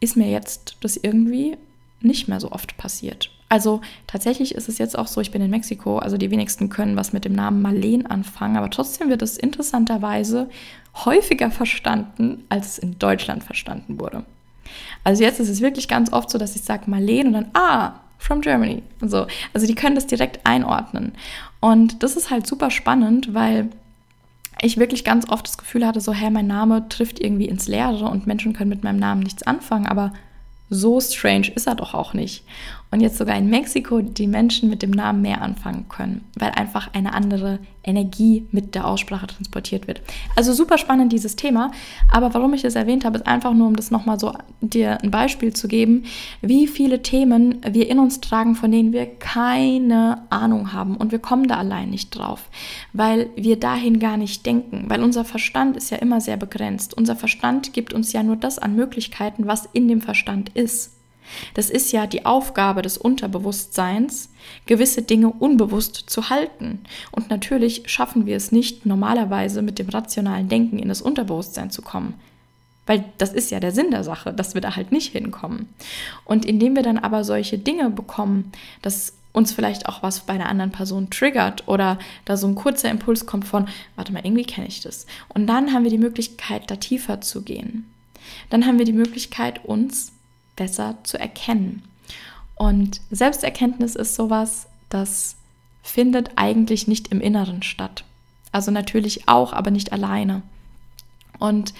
ist mir jetzt das irgendwie nicht mehr so oft passiert. Also tatsächlich ist es jetzt auch so, ich bin in Mexiko, also die wenigsten können was mit dem Namen Marleen anfangen, aber trotzdem wird es interessanterweise häufiger verstanden, als es in Deutschland verstanden wurde. Also jetzt ist es wirklich ganz oft so, dass ich sage Marleen und dann, ah, from Germany. So. Also die können das direkt einordnen. Und das ist halt super spannend, weil ich wirklich ganz oft das Gefühl hatte, so, hä, mein Name trifft irgendwie ins Leere und Menschen können mit meinem Namen nichts anfangen, aber so strange ist er doch auch nicht. Und jetzt sogar in Mexiko die Menschen mit dem Namen mehr anfangen können, weil einfach eine andere Energie mit der Aussprache transportiert wird. Also super spannend dieses Thema, aber warum ich das erwähnt habe, ist einfach nur, um das nochmal so dir ein Beispiel zu geben, wie viele Themen wir in uns tragen, von denen wir keine Ahnung haben und wir kommen da allein nicht drauf, weil wir dahin gar nicht denken, weil unser Verstand ist ja immer sehr begrenzt. Unser Verstand gibt uns ja nur das an Möglichkeiten, was in dem Verstand ist. Das ist ja die Aufgabe des Unterbewusstseins, gewisse Dinge unbewusst zu halten. Und natürlich schaffen wir es nicht, normalerweise mit dem rationalen Denken in das Unterbewusstsein zu kommen. Weil das ist ja der Sinn der Sache, dass wir da halt nicht hinkommen. Und indem wir dann aber solche Dinge bekommen, dass uns vielleicht auch was bei einer anderen Person triggert oder da so ein kurzer Impuls kommt von, warte mal, irgendwie kenne ich das. Und dann haben wir die Möglichkeit, da tiefer zu gehen. Dann haben wir die Möglichkeit, uns besser zu erkennen. Und Selbsterkenntnis ist sowas, das findet eigentlich nicht im Inneren statt. Also natürlich auch, aber nicht alleine. Und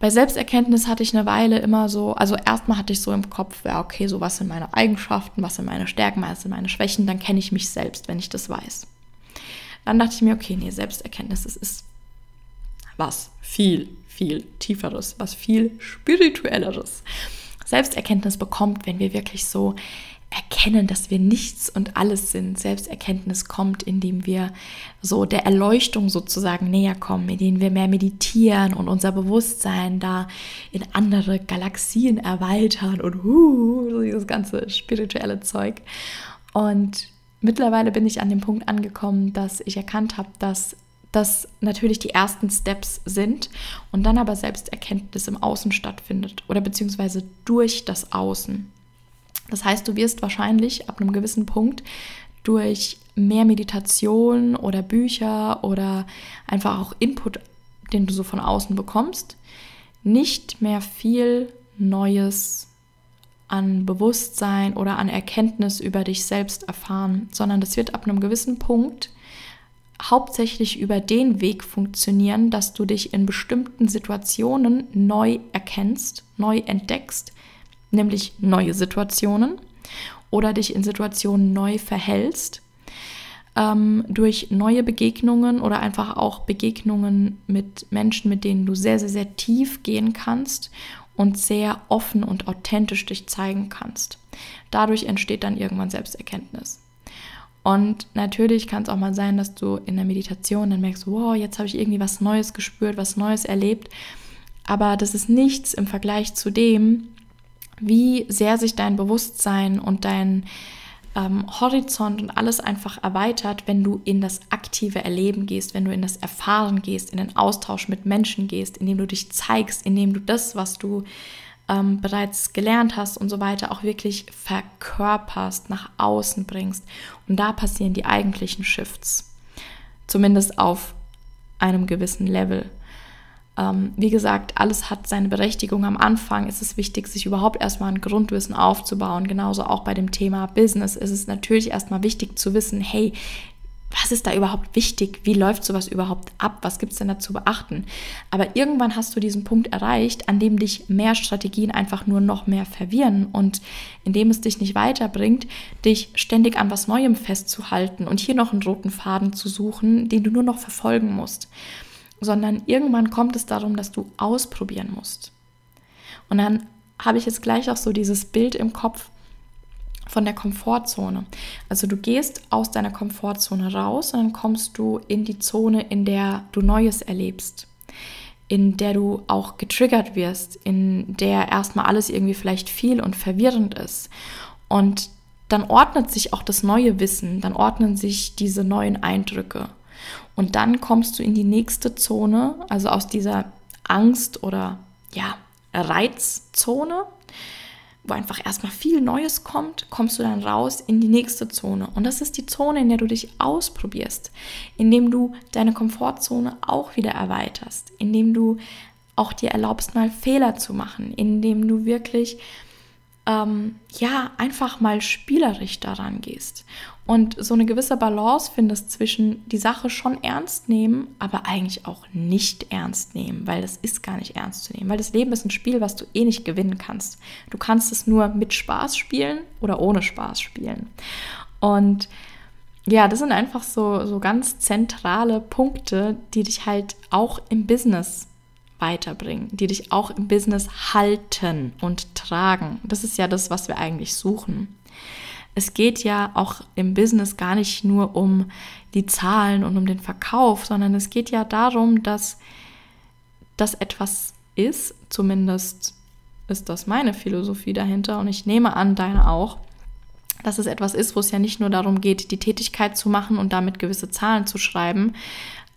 bei Selbsterkenntnis hatte ich eine Weile immer so, also erstmal hatte ich so im Kopf, ja, okay, so was sind meine Eigenschaften, was sind meine Stärken, was sind meine Schwächen, dann kenne ich mich selbst, wenn ich das weiß. Dann dachte ich mir, okay, nee, Selbsterkenntnis, das ist was viel, viel tieferes, was viel spirituelleres. Selbsterkenntnis bekommt, wenn wir wirklich so erkennen, dass wir nichts und alles sind. Selbsterkenntnis kommt, indem wir so der Erleuchtung sozusagen näher kommen, indem wir mehr meditieren und unser Bewusstsein da in andere Galaxien erweitern und uh, dieses ganze spirituelle Zeug. Und mittlerweile bin ich an dem Punkt angekommen, dass ich erkannt habe, dass das natürlich die ersten Steps sind und dann aber Selbsterkenntnis im Außen stattfindet oder beziehungsweise durch das Außen. Das heißt, du wirst wahrscheinlich ab einem gewissen Punkt durch mehr Meditation oder Bücher oder einfach auch Input, den du so von außen bekommst, nicht mehr viel Neues an Bewusstsein oder an Erkenntnis über dich selbst erfahren, sondern das wird ab einem gewissen Punkt hauptsächlich über den Weg funktionieren, dass du dich in bestimmten Situationen neu erkennst, neu entdeckst, nämlich neue Situationen oder dich in Situationen neu verhältst ähm, durch neue Begegnungen oder einfach auch Begegnungen mit Menschen, mit denen du sehr, sehr, sehr tief gehen kannst und sehr offen und authentisch dich zeigen kannst. Dadurch entsteht dann irgendwann Selbsterkenntnis. Und natürlich kann es auch mal sein, dass du in der Meditation dann merkst, wow, jetzt habe ich irgendwie was Neues gespürt, was Neues erlebt. Aber das ist nichts im Vergleich zu dem, wie sehr sich dein Bewusstsein und dein ähm, Horizont und alles einfach erweitert, wenn du in das aktive Erleben gehst, wenn du in das Erfahren gehst, in den Austausch mit Menschen gehst, indem du dich zeigst, indem du das, was du ähm, bereits gelernt hast und so weiter, auch wirklich verkörperst, nach außen bringst. Und da passieren die eigentlichen Shifts. Zumindest auf einem gewissen Level. Ähm, wie gesagt, alles hat seine Berechtigung. Am Anfang ist es wichtig, sich überhaupt erstmal ein Grundwissen aufzubauen. Genauso auch bei dem Thema Business ist es natürlich erstmal wichtig zu wissen, hey, was ist da überhaupt wichtig? Wie läuft sowas überhaupt ab? Was gibt es denn da zu beachten? Aber irgendwann hast du diesen Punkt erreicht, an dem dich mehr Strategien einfach nur noch mehr verwirren und in dem es dich nicht weiterbringt, dich ständig an was Neuem festzuhalten und hier noch einen roten Faden zu suchen, den du nur noch verfolgen musst. Sondern irgendwann kommt es darum, dass du ausprobieren musst. Und dann habe ich jetzt gleich auch so dieses Bild im Kopf, von der Komfortzone. Also du gehst aus deiner Komfortzone raus und dann kommst du in die Zone, in der du Neues erlebst, in der du auch getriggert wirst, in der erstmal alles irgendwie vielleicht viel und verwirrend ist. Und dann ordnet sich auch das neue Wissen, dann ordnen sich diese neuen Eindrücke. Und dann kommst du in die nächste Zone, also aus dieser Angst oder ja, Reizzone, wo einfach erstmal viel Neues kommt, kommst du dann raus in die nächste Zone. Und das ist die Zone, in der du dich ausprobierst, indem du deine Komfortzone auch wieder erweiterst, indem du auch dir erlaubst, mal Fehler zu machen, indem du wirklich ähm, ja, einfach mal spielerisch daran gehst und so eine gewisse Balance findest zwischen die Sache schon ernst nehmen, aber eigentlich auch nicht ernst nehmen, weil das ist gar nicht ernst zu nehmen, weil das Leben ist ein Spiel, was du eh nicht gewinnen kannst. Du kannst es nur mit Spaß spielen oder ohne Spaß spielen. Und ja, das sind einfach so, so ganz zentrale Punkte, die dich halt auch im Business weiterbringen, die dich auch im Business halten und tragen. Das ist ja das, was wir eigentlich suchen. Es geht ja auch im Business gar nicht nur um die Zahlen und um den Verkauf, sondern es geht ja darum, dass das etwas ist, zumindest ist das meine Philosophie dahinter. Und ich nehme an, deine auch, dass es etwas ist, wo es ja nicht nur darum geht, die Tätigkeit zu machen und damit gewisse Zahlen zu schreiben,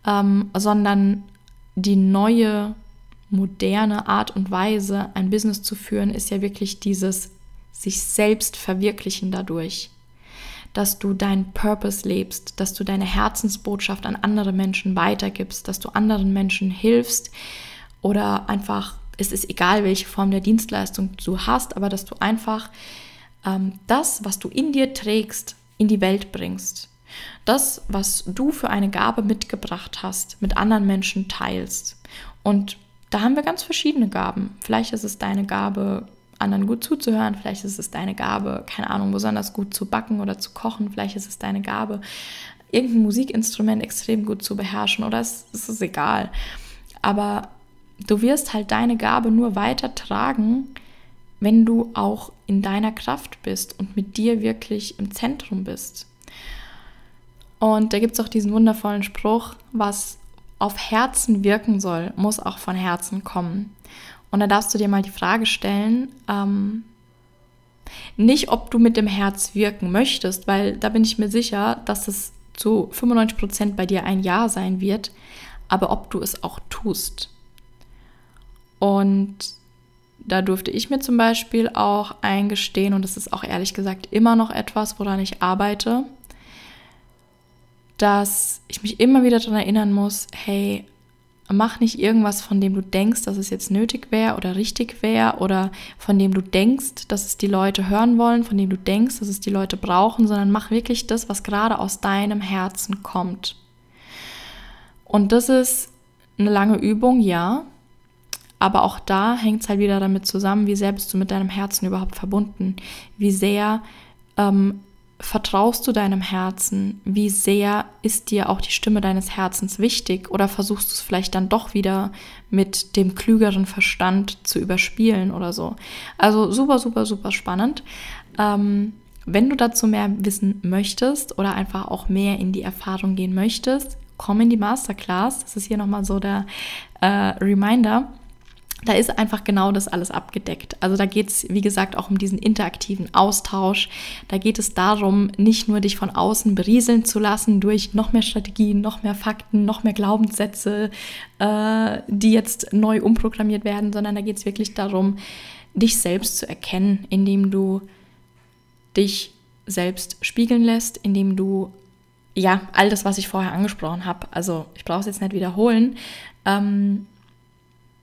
ähm, sondern die neue moderne Art und Weise, ein Business zu führen, ist ja wirklich dieses sich selbst verwirklichen dadurch. Dass du deinen Purpose lebst, dass du deine Herzensbotschaft an andere Menschen weitergibst, dass du anderen Menschen hilfst oder einfach, es ist egal, welche Form der Dienstleistung du hast, aber dass du einfach ähm, das, was du in dir trägst, in die Welt bringst. Das, was du für eine Gabe mitgebracht hast, mit anderen Menschen teilst. Und da haben wir ganz verschiedene Gaben. Vielleicht ist es deine Gabe, anderen gut zuzuhören, vielleicht ist es deine Gabe, keine Ahnung, besonders gut zu backen oder zu kochen, vielleicht ist es deine Gabe, irgendein Musikinstrument extrem gut zu beherrschen oder es, es ist egal. Aber du wirst halt deine Gabe nur weitertragen, wenn du auch in deiner Kraft bist und mit dir wirklich im Zentrum bist. Und da gibt es auch diesen wundervollen Spruch, was auf Herzen wirken soll, muss auch von Herzen kommen. Und da darfst du dir mal die Frage stellen, ähm, nicht ob du mit dem Herz wirken möchtest, weil da bin ich mir sicher, dass es zu 95 Prozent bei dir ein Ja sein wird, aber ob du es auch tust. Und da durfte ich mir zum Beispiel auch eingestehen, und das ist auch ehrlich gesagt immer noch etwas, woran ich arbeite, dass ich mich immer wieder daran erinnern muss, hey, mach nicht irgendwas, von dem du denkst, dass es jetzt nötig wäre oder richtig wäre oder von dem du denkst, dass es die Leute hören wollen, von dem du denkst, dass es die Leute brauchen, sondern mach wirklich das, was gerade aus deinem Herzen kommt. Und das ist eine lange Übung, ja, aber auch da hängt es halt wieder damit zusammen, wie sehr bist du mit deinem Herzen überhaupt verbunden, wie sehr ähm, vertraust du deinem Herzen? Wie sehr ist dir auch die Stimme deines Herzens wichtig? Oder versuchst du es vielleicht dann doch wieder mit dem klügeren Verstand zu überspielen oder so? Also super, super, super spannend. Ähm, wenn du dazu mehr wissen möchtest oder einfach auch mehr in die Erfahrung gehen möchtest, komm in die Masterclass. Das ist hier nochmal so der äh, Reminder da ist einfach genau das alles abgedeckt. Also da geht es, wie gesagt, auch um diesen interaktiven Austausch. Da geht es darum, nicht nur dich von außen berieseln zu lassen durch noch mehr Strategien, noch mehr Fakten, noch mehr Glaubenssätze, äh, die jetzt neu umprogrammiert werden, sondern da geht es wirklich darum, dich selbst zu erkennen, indem du dich selbst spiegeln lässt, indem du ja all das, was ich vorher angesprochen habe, also ich brauche es jetzt nicht wiederholen, ähm,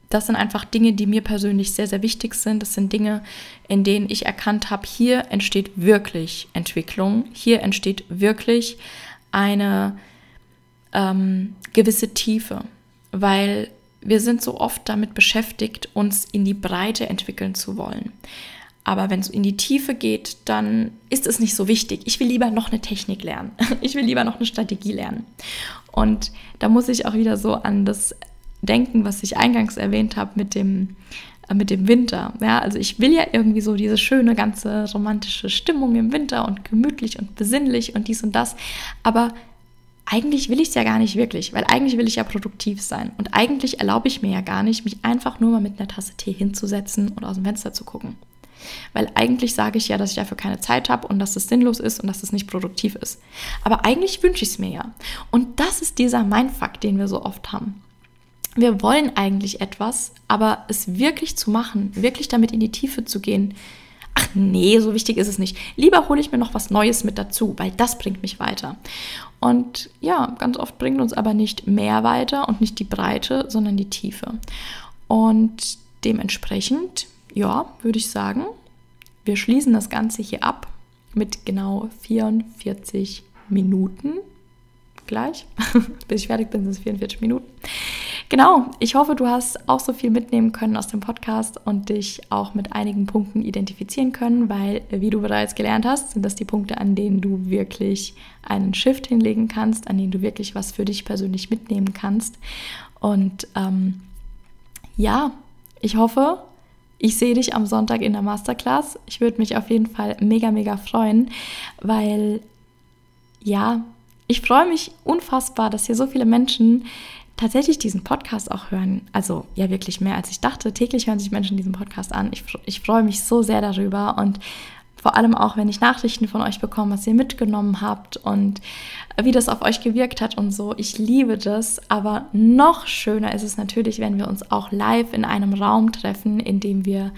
das sind einfach Dinge, die mir persönlich sehr, sehr wichtig sind. Das sind Dinge, in denen ich erkannt habe, hier entsteht wirklich Entwicklung, hier entsteht wirklich eine ähm, gewisse Tiefe, weil wir sind so oft damit beschäftigt, uns in die Breite entwickeln zu wollen. Aber wenn es in die Tiefe geht, dann ist es nicht so wichtig. Ich will lieber noch eine Technik lernen. Ich will lieber noch eine Strategie lernen. Und da muss ich auch wieder so an das denken, was ich eingangs erwähnt habe mit dem, äh, mit dem Winter. Ja, also ich will ja irgendwie so diese schöne, ganze romantische Stimmung im Winter und gemütlich und besinnlich und dies und das. Aber eigentlich will ich es ja gar nicht wirklich, weil eigentlich will ich ja produktiv sein. Und eigentlich erlaube ich mir ja gar nicht, mich einfach nur mal mit einer Tasse Tee hinzusetzen und aus dem Fenster zu gucken. Weil eigentlich sage ich ja, dass ich dafür keine Zeit habe und dass es sinnlos ist und dass es nicht produktiv ist. Aber eigentlich wünsche ich es mir ja. Und das ist dieser Mindfuck, den wir so oft haben wir wollen eigentlich etwas, aber es wirklich zu machen, wirklich damit in die Tiefe zu gehen, ach nee, so wichtig ist es nicht. Lieber hole ich mir noch was Neues mit dazu, weil das bringt mich weiter. Und ja, ganz oft bringt uns aber nicht mehr weiter und nicht die Breite, sondern die Tiefe. Und dementsprechend, ja, würde ich sagen, wir schließen das Ganze hier ab mit genau 44 Minuten. Gleich, bis ich fertig bin, sind es 44 Minuten. Genau, ich hoffe, du hast auch so viel mitnehmen können aus dem Podcast und dich auch mit einigen Punkten identifizieren können, weil, wie du bereits gelernt hast, sind das die Punkte, an denen du wirklich einen Shift hinlegen kannst, an denen du wirklich was für dich persönlich mitnehmen kannst. Und ähm, ja, ich hoffe, ich sehe dich am Sonntag in der Masterclass. Ich würde mich auf jeden Fall mega, mega freuen, weil ja, ich freue mich unfassbar, dass hier so viele Menschen tatsächlich diesen Podcast auch hören. Also ja, wirklich mehr als ich dachte. Täglich hören sich Menschen diesen Podcast an. Ich, ich freue mich so sehr darüber und vor allem auch, wenn ich Nachrichten von euch bekomme, was ihr mitgenommen habt und wie das auf euch gewirkt hat und so. Ich liebe das, aber noch schöner ist es natürlich, wenn wir uns auch live in einem Raum treffen, in dem wir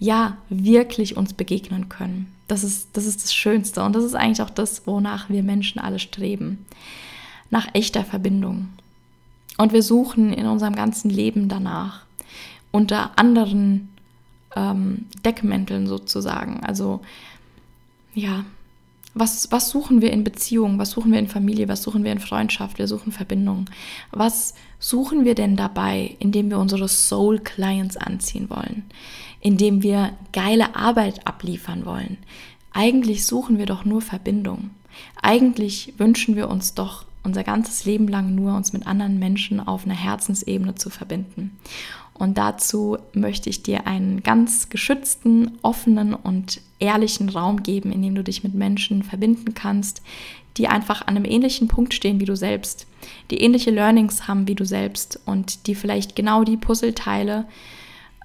ja wirklich uns begegnen können. Das ist, das ist das Schönste und das ist eigentlich auch das, wonach wir Menschen alle streben. Nach echter Verbindung. Und wir suchen in unserem ganzen Leben danach. Unter anderen ähm, Deckmänteln sozusagen. Also ja, was, was suchen wir in Beziehungen? Was suchen wir in Familie? Was suchen wir in Freundschaft? Wir suchen Verbindung. Was suchen wir denn dabei, indem wir unsere Soul Clients anziehen wollen? Indem wir geile Arbeit abliefern wollen? Eigentlich suchen wir doch nur Verbindung. Eigentlich wünschen wir uns doch unser ganzes Leben lang nur, uns mit anderen Menschen auf einer Herzensebene zu verbinden. Und dazu möchte ich dir einen ganz geschützten, offenen und ehrlichen Raum geben, in dem du dich mit Menschen verbinden kannst, die einfach an einem ähnlichen Punkt stehen wie du selbst, die ähnliche Learnings haben wie du selbst und die vielleicht genau die Puzzleteile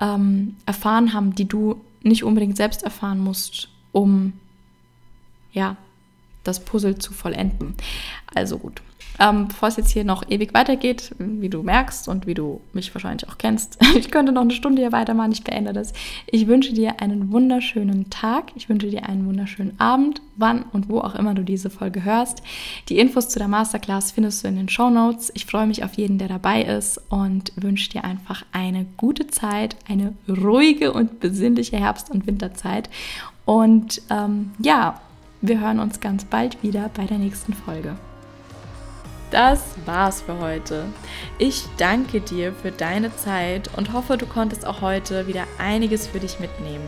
ähm, erfahren haben, die du nicht unbedingt selbst erfahren musst, um ja das Puzzle zu vollenden. Also gut. Ähm, bevor es jetzt hier noch ewig weitergeht, wie du merkst und wie du mich wahrscheinlich auch kennst, ich könnte noch eine Stunde hier weitermachen, ich beende das. Ich wünsche dir einen wunderschönen Tag, ich wünsche dir einen wunderschönen Abend, wann und wo auch immer du diese Folge hörst. Die Infos zu der Masterclass findest du in den Show Notes. Ich freue mich auf jeden, der dabei ist und wünsche dir einfach eine gute Zeit, eine ruhige und besinnliche Herbst- und Winterzeit. Und ähm, ja, wir hören uns ganz bald wieder bei der nächsten Folge. Das war's für heute. Ich danke dir für deine Zeit und hoffe, du konntest auch heute wieder einiges für dich mitnehmen.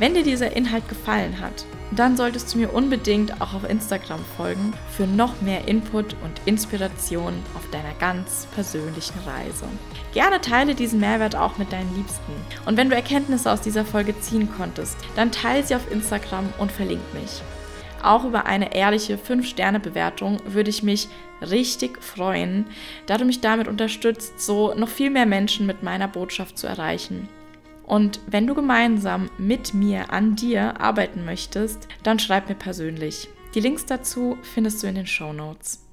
Wenn dir dieser Inhalt gefallen hat, dann solltest du mir unbedingt auch auf Instagram folgen für noch mehr Input und Inspiration auf deiner ganz persönlichen Reise. Gerne teile diesen Mehrwert auch mit deinen Liebsten. Und wenn du Erkenntnisse aus dieser Folge ziehen konntest, dann teile sie auf Instagram und verlink mich. Auch über eine ehrliche 5-Sterne-Bewertung würde ich mich richtig freuen, da du mich damit unterstützt, so noch viel mehr Menschen mit meiner Botschaft zu erreichen. Und wenn du gemeinsam mit mir an dir arbeiten möchtest, dann schreib mir persönlich. Die Links dazu findest du in den Show Notes.